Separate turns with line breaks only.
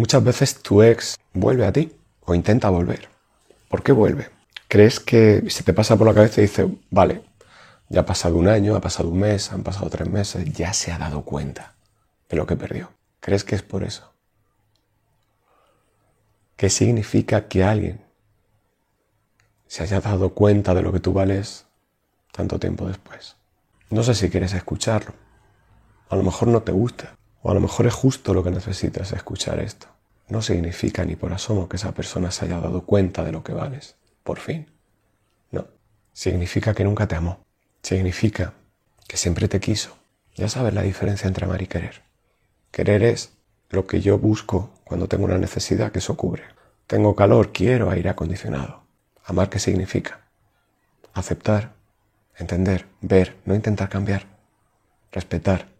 Muchas veces tu ex vuelve a ti o intenta volver. ¿Por qué vuelve? ¿Crees que se te pasa por la cabeza y dice, vale, ya ha pasado un año, ha pasado un mes, han pasado tres meses, ya se ha dado cuenta de lo que perdió? ¿Crees que es por eso? ¿Qué significa que alguien se haya dado cuenta de lo que tú vales tanto tiempo después? No sé si quieres escucharlo. A lo mejor no te gusta. O a lo mejor es justo lo que necesitas escuchar esto. No significa ni por asomo que esa persona se haya dado cuenta de lo que vales. Por fin. No. Significa que nunca te amó. Significa que siempre te quiso. Ya sabes la diferencia entre amar y querer. Querer es lo que yo busco cuando tengo una necesidad que eso cubre. Tengo calor, quiero aire acondicionado. Amar, ¿qué significa? Aceptar, entender, ver, no intentar cambiar, respetar,